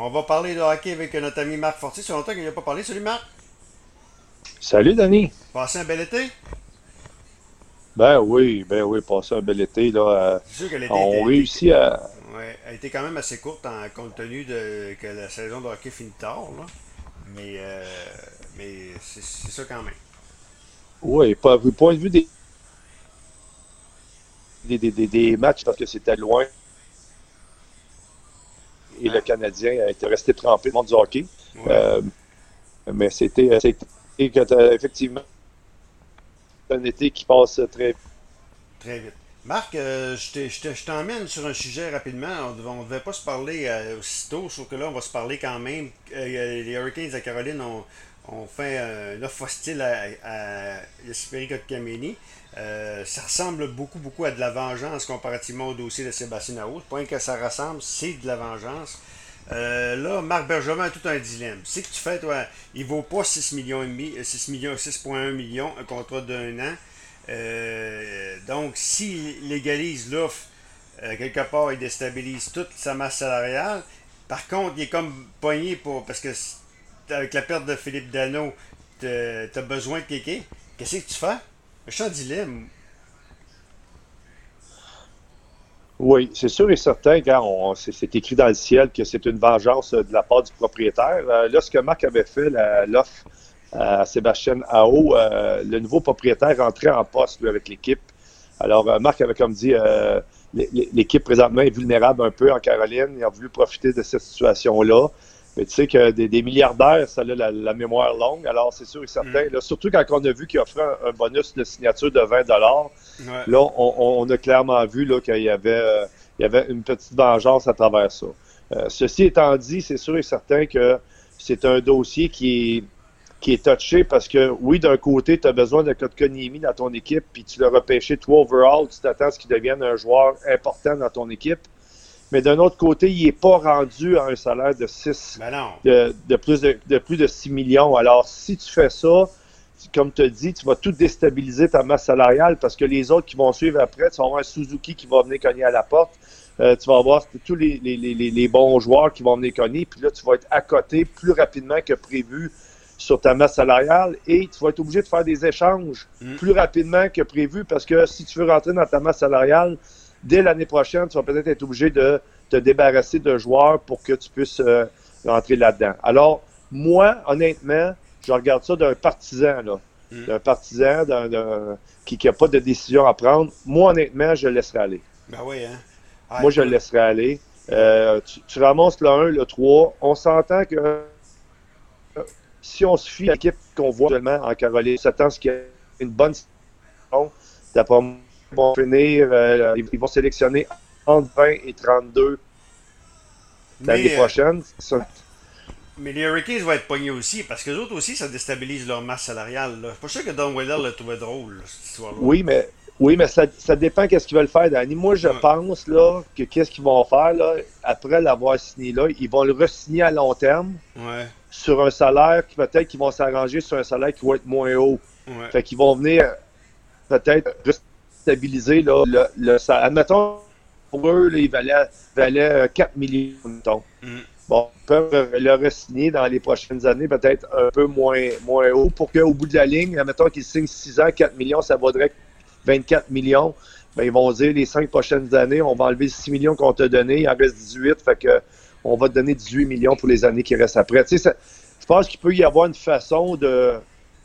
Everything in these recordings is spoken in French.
On va parler de hockey avec notre ami Marc Fortier. C'est longtemps qu'il n'a pas parlé. Salut Marc. Salut Denis. Passez un bel été? Ben oui, ben oui, passé un bel été. Là, C'est sûr que l'été on était- réussit à. Ouais, elle a été quand même assez courte en compte tenu de que la saison de hockey finit tard. Là. Mais, euh, mais c'est c'est ça quand même. Oui, pas du point de vue des, des, des, des- des matchs parce que c'était loin. Et le Canadien a été resté trempé dans le monde du hockey. Ouais. Euh, mais c'était t'as- effectivement un été qui passe très Très vite. Marc, euh, je t'ai- je te- je t'emmène sur un sujet rapidement. On ne devait pas se parler euh, aussitôt, sauf que là, on va se parler quand même. Euh, les Hurricanes de Caroline ont, ont fait euh, une offre hostile à, à Kotkaniemi. Euh, ça ressemble beaucoup, beaucoup à de la vengeance comparativement au dossier de Sébastien Nao. Point que ça ressemble, c'est de la vengeance. Euh, là, Marc Bergevin a tout un dilemme. C'est que tu fais, toi, il vaut pas 6 millions et demi, euh, 6 millions, 6,1 millions, un contrat d'un an. Euh, donc, s'il légalise l'offre, euh, quelque part, il déstabilise toute sa masse salariale. Par contre, il est comme pogné pour. Parce que avec la perte de Philippe Dano, tu as besoin de quelqu'un. Qu'est-ce que tu fais? Je suis en dilemme. Oui, c'est sûr et certain, on, c'est, écrit dans le ciel que c'est une vengeance euh, de la part du propriétaire. Euh, Marc avait fait, l'offre à Sébastien Ao, euh, le nouveau propriétaire rentrait en poste avec l'équipe. Alors, euh, Marc avait comme dit, euh, l'é- l'é- l'équipe présentement est vulnérable un peu en Caroline. Ils ont voulu profiter de cette situation-là. Mais tu sais que des, des milliardaires, ça a la, la mémoire longue. Alors, c'est sûr et certain. Là, surtout quand on a vu qu'il offrait un, un bonus de signature de 20 Ouais. Là, on, a clairement vu qu'il y avait, euh, il y avait une petite vengeance à travers ça. Euh, ceci étant dit, c'est sûr et certain que c'est un dossier qui est, qui est touché parce que, oui, d'un côté, tu as besoin de Kotkaniemi dans ton équipe, puis tu l'as repêché toi overall, tu t'attends à ce qu'il devienne un joueur important dans ton équipe. Mais d'un autre côté, il n'est pas rendu à un salaire de 6 Ben de, de plus de, de plus de 6 millions. Alors, si tu fais ça, comme tu as dit, tu vas tout déstabiliser ta masse salariale parce que les autres qui vont suivre après, tu vas avoir un Suzuki qui va venir cogner à la porte. Euh, tu vas avoir tous les, les, les, les bons joueurs qui vont venir cogner. Puis là, tu vas être à côté plus rapidement que prévu sur ta masse salariale et tu vas être obligé de faire des échanges Mm. plus rapidement que prévu parce que si tu veux rentrer dans ta masse salariale, dès l'année prochaine, tu vas peut-être être obligé de te débarrasser de joueurs pour que tu puisses euh, rentrer là-dedans. Alors, moi, honnêtement, je regarde ça d'un partisan, là. Mm. D'un partisan d'un, d'un- qui n'a pas de décision à prendre. Moi, honnêtement, je le laisserai aller. Ben oui, hein. Ah, Moi, je le laisserai aller. Euh, tu, tu ramasses le 1, le 3. On s'entend que euh, si on se fie à l'équipe qu'on voit actuellement en Caroline, on s'attend à ce qu'il y ait une bonne saison. D'après vont finir, euh, ils vont sélectionner entre 20 et 32 l'année euh, prochaine. Ça- Mais les Hurricanes vont être pognés aussi, parce que les autres aussi, ça déstabilise leur masse salariale. Là. Je suis pas sûr que Don Weller le trouvait drôle, là, cette histoire-là. Oui, mais oui, mais ça, ça dépend qu'est-ce qu'ils veulent faire, Danny. Moi, je Ouais. pense là, que qu'est-ce qu'ils vont faire là, après l'avoir signé là, ils vont le re-signer à long terme Ouais, sur un salaire qui peut-être qu'ils vont s'arranger sur un salaire qui va être moins haut. ouais. Fait qu'ils vont venir peut-être stabiliser là, le, le salaire. Admettons, pour eux, là, il valait, valait euh, 4 millions, mettons. Mm. Bon, ils peuvent le re-signer dans les prochaines années, peut-être un peu moins, moins haut, pour qu'au bout de la ligne, admettons qu'ils signent 6 ans, 4 millions, ça vaudrait 24 millions. Ben, ils vont dire les 5 prochaines années, on va enlever 6 millions qu'on t'a donné, il en reste 18, fait que on va te donner 18 millions pour les années qui restent après. Tu sais, ça- je pense qu'il peut y avoir une façon de,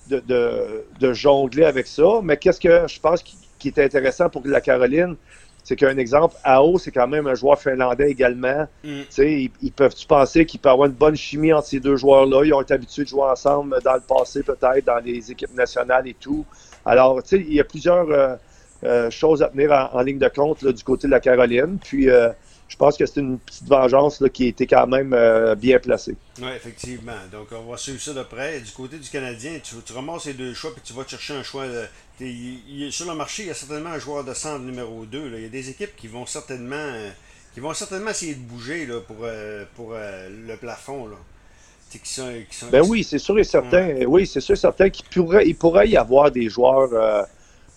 de, de, de jongler avec ça, mais qu'est-ce que je pense qui, qui est intéressant pour la Caroline, c'est qu'un exemple, AO, c'est quand même un joueur finlandais également. Mm. Tu sais, ils, ils peuvent-tu penser qu'il peut y avoir une bonne chimie entre ces deux joueurs-là? Ils ont été habitués de jouer ensemble dans le passé, peut-être, dans les équipes nationales et tout. Alors, tu sais, il y a plusieurs euh, euh, choses à tenir en, en ligne de compte là, du côté de la Caroline. Puis, euh, je pense que c'est une petite vengeance là, qui a été quand même euh, bien placée. Oui, effectivement. Donc, on va suivre ça de près. Du côté du Canadien, tu, tu ramasses les deux choix puis tu vas chercher un choix. de- il- sur le marché, il y a certainement un joueur de centre numéro 2. là. Il y a des équipes qui vont certainement euh, qui vont certainement essayer de bouger là, pour, euh, pour euh, le plafond. Là. Tu sais, Qui sont, qui sont, Ben oui, c'est sûr et certain. Oui, c'est sûr et certain qu'il pourrait, il pourrait y avoir des joueurs, euh,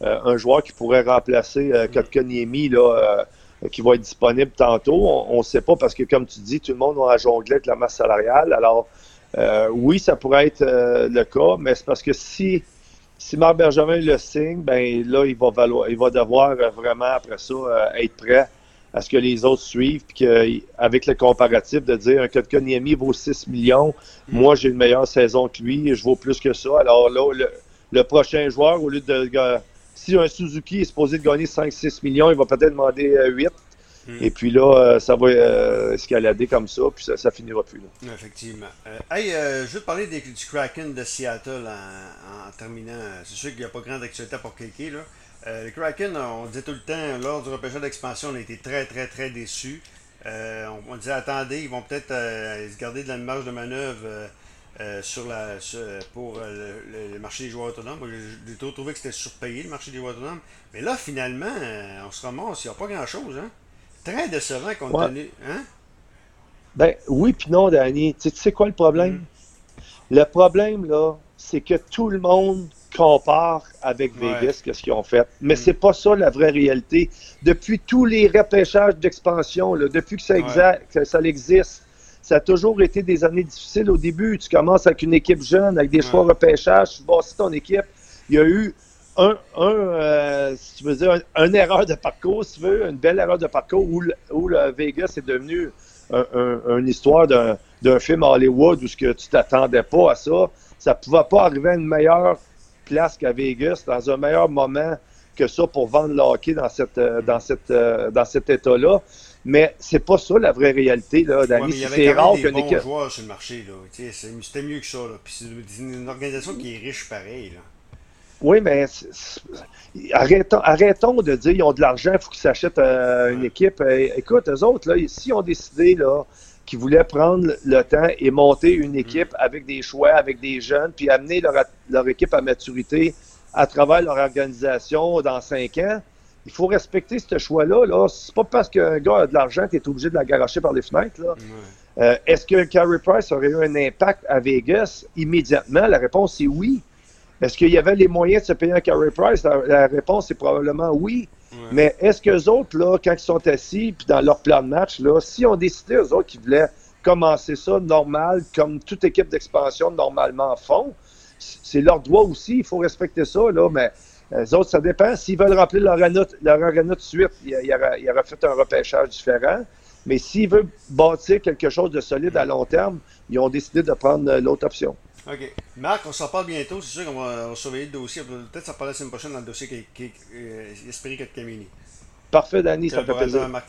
euh, un joueur qui pourrait remplacer euh, Kotkaniemi, là, euh, qui va être disponible tantôt. On ne sait pas parce que, comme tu dis, tout le monde va jongler avec la masse salariale. Alors, oui, ça pourrait être le cas, mais c'est parce que si si Marc Bergevin le signe, ben là, il va, valoir, il va devoir vraiment, après ça, être prêt à ce que les autres suivent, puis qu'avec le comparatif de dire un Kotkaniemi vaut 6 millions, mm. moi j'ai une meilleure saison que lui, je vaux plus que ça. Alors là, le, prochain joueur, au lieu de. Si un Suzuki est supposé de gagner 5-6 millions, il va peut-être demander 8. Euh, mm. Et puis là, euh, ça va euh, escalader comme ça, puis ça, ça finira plus. Là. Effectivement. hey, je veux te parler du Kraken de Seattle en, terminant. C'est sûr qu'il n'y a pas grande actualité pour quelqu'un, là. Les Kraken, on disait tout le temps, lors du repêchage d'expansion, on a été très, très, très déçus. Euh, on, disait, attendez, ils vont peut-être se garder de la marge de manœuvre sur la, pour le, marché des joueurs autonomes. J'ai toujours trouvé que c'était surpayé, le marché des joueurs autonomes. Mais là, finalement, on se ramasse, il n'y a pas grand-chose. Hein? Très décevant compte ouais. tenu. Hein? Ben oui, puis non, Danny. Tu sais quoi le problème? Mm. Le problème, là, c'est que tout le monde compare avec Vegas, qu'est-ce qu'ils ont fait. Mais mm. c'est pas ça la vraie réalité. Depuis tous les repêchages d'expansion, depuis que ça, ça existe, ça a toujours été des années difficiles au début. Tu commences avec une équipe jeune, avec des choix repêchage, tu bâtis ton équipe. Il y a eu un, un euh, si tu veux dire, une erreur de parcours, si tu veux, une belle erreur de parcours où, où le Vegas est devenu une histoire d'un film Hollywood où ce que tu t'attendais pas à ça. Ça ne pouvait pas arriver à une meilleure place qu'à Vegas, dans un meilleur moment que ça pour vendre le hockey dans, cette, euh, dans, cette, euh, dans cet état-là. Mais c'est pas ça la vraie réalité, là, Danny. Ouais, c'est rare bons équipe... joueurs sur le marché, là. C'était mieux que ça, là. Puis c'est une organisation qui est riche pareil, là. Oui, mais arrêtons, arrêtons de dire qu'ils ont de l'argent, il faut qu'ils s'achètent euh, une équipe. écoute, eux autres, là, s'ils ont décidé là, qui voulaient prendre le temps et monter une mm. équipe avec des choix, avec des jeunes, puis amener leur, équipe à maturité à travers leur organisation dans cinq ans. Il faut respecter ce choix-là. -là, c'est pas parce qu'un gars a de l'argent, tu es obligé de la garocher par les fenêtres. Euh, est-ce que Carey Price aurait eu un impact à Vegas immédiatement? La réponse est oui. Est-ce qu'il y avait les moyens de se payer un Carey Price? La, réponse est probablement oui. Mais est-ce qu'eux autres, là, quand ils sont assis, puis dans leur plan de match, là, si on décidé, eux autres, qu'ils voulaient commencer ça normal, comme toute équipe d'expansion normalement font, c'est leur droit aussi, il faut respecter ça, là, mais les autres, ça dépend. S'ils veulent remplir leur arena, leur de suite, il y, aura, il fait un repêchage différent. Mais s'ils veulent bâtir quelque chose de solide à long terme, ils ont décidé de prendre euh, l'autre option. OK. Marc, on s'en parle bientôt. C'est sûr qu'on va, surveiller le dossier. Peut-être s'en parler la semaine prochaine dans le dossier qui, est euh, Esprit Camini. Parfait, Danny, ça fait plaisir.